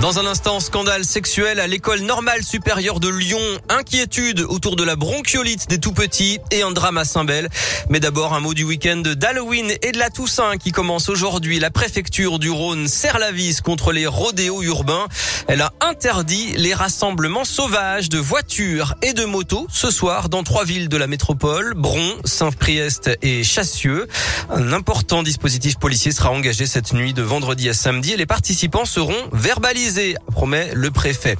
Dans un instant, scandale sexuel à l'école normale supérieure de Lyon, inquiétude autour de la bronchiolite des tout petits et un drame à Saint-Bel. Mais d'abord, un mot du week-end d'Halloween et de la Toussaint qui commence aujourd'hui. La préfecture du Rhône serre la vis contre les rodéos urbains. Elle a interdit les rassemblements sauvages de voitures et de motos ce soir dans trois villes de la métropole, Bron, Saint-Priest et Chassieux. Un important dispositif policier sera engagé cette nuit de vendredi à samedi et les participants seront verbalisés promet le préfet.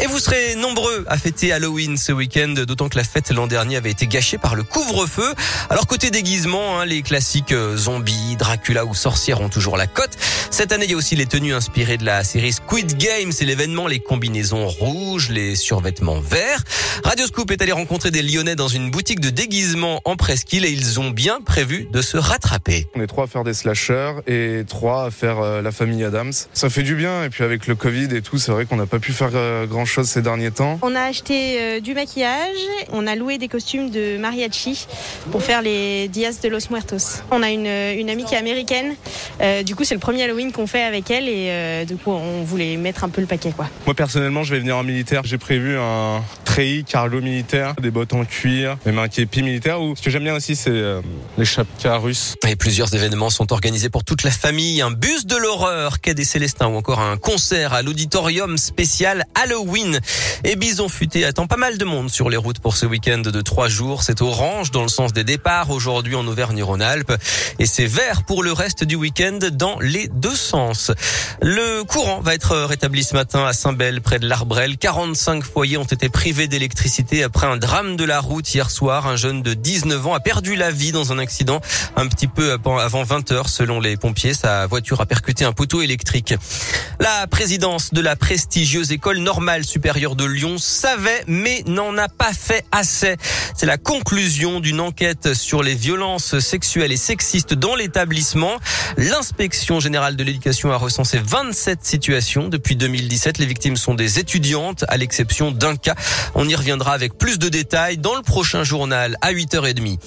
Et vous serez nombreux à fêter Halloween ce week-end, d'autant que la fête l'an dernier avait été gâchée par le couvre-feu. Alors côté déguisement, hein, les classiques euh, zombies, Dracula ou sorcières ont toujours la cote. Cette année, il y a aussi les tenues inspirées de la série Squid Game. C'est l'événement, les combinaisons rouges, les survêtements verts. Radio Scoop est allé rencontrer des Lyonnais dans une boutique de déguisement en presqu'île et ils ont bien prévu de se rattraper. On est trois à faire des slashers et trois à faire euh, la famille Adams. Ça fait du bien et puis avec le Covid et tout, c'est vrai qu'on n'a pas pu faire euh, grand chose ces derniers temps. On a acheté euh, du maquillage, on a loué des costumes de mariachi pour faire les Dias de los Muertos. On a une, une amie qui est américaine, euh, du coup c'est le premier Halloween qu'on fait avec elle et du coup on voulait mettre un peu le paquet quoi. Moi personnellement je vais venir en militaire, j'ai prévu un treillis carlo militaire, des bottes en cuir, même un képi militaire ou ce que j'aime bien aussi c'est les chapkas russes. Et plusieurs événements sont organisés pour toute la famille, un bus de l'horreur, quai des Célestins ou encore un concert à l'auditorium spécial Halloween. Et Bison Futé attend pas mal de monde sur les routes pour ce week-end de trois jours. C'est orange dans le sens des départs aujourd'hui en Auvergne-Rhône-Alpes et c'est vert pour le reste du week-end dans les deux sens. Le courant va être rétabli ce matin à Saint-Bel près de l'Arbrel. 45 foyers ont été privés d'électricité après un drame de la route hier soir. Un jeune de 19 ans a perdu la vie dans un accident un petit peu avant 20 heures selon les pompiers. Sa voiture a percuté un poteau électrique. La de la prestigieuse école normale supérieure de Lyon savait mais n'en a pas fait assez. C'est la conclusion d'une enquête sur les violences sexuelles et sexistes dans l'établissement. L'inspection générale de l'éducation a recensé 27 situations depuis 2017. Les victimes sont des étudiantes à l'exception d'un cas. On y reviendra avec plus de détails dans le prochain journal à 8h30.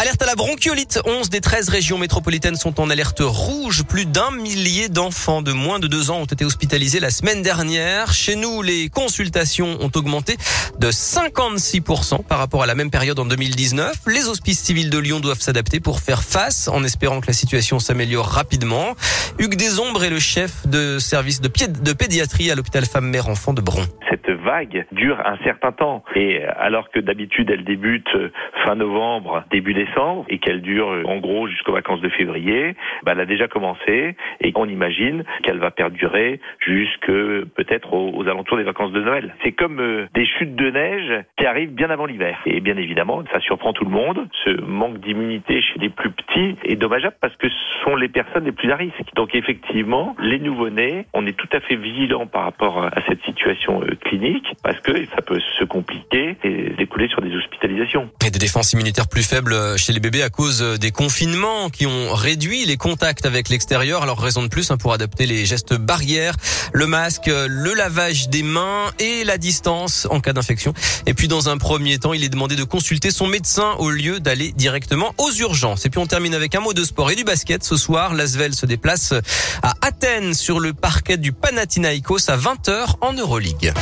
Alerte à la bronchiolite. 11 des 13 régions métropolitaines sont en alerte rouge. Plus d'un millier d'enfants de moins de deux ans ont été hospitalisés la semaine dernière. Chez nous, les consultations ont augmenté de 56% par rapport à la même période en 2019. Les hospices civils de Lyon doivent s'adapter pour faire face en espérant que la situation s'améliore rapidement. Hugues Desombres est le chef de service de, pédiatrie à l'hôpital femmes-mères-enfants de Bron vague dure un certain temps. Et alors que d'habitude elle débute fin novembre, début décembre, et qu'elle dure en gros jusqu'aux vacances de février, bah, elle a déjà commencé et on imagine qu'elle va perdurer jusque peut-être aux, alentours des vacances de Noël. C'est comme euh, des chutes de neige qui arrivent bien avant l'hiver. Et bien évidemment, ça surprend tout le monde. Ce manque d'immunité chez les plus petits est dommageable parce que ce sont les personnes les plus à risque. Donc effectivement, les nouveau-nés, on est tout à fait vigilant par rapport à cette situation euh, parce que ça peut se compliquer et découler sur des hospitalisations. Et des défenses immunitaires plus faibles chez les bébés à cause des confinements qui ont réduit les contacts avec l'extérieur. Alors raison de plus hein, pour adapter les gestes barrières, le masque, le lavage des mains et la distance en cas d'infection. Et puis dans un premier temps, il est demandé de consulter son médecin au lieu d'aller directement aux urgences. Et puis on termine avec un mot de sport et du basket. Ce soir, l'Asvel se déplace à Athènes sur le parquet du Panathinaikos à 20h en Euroleague.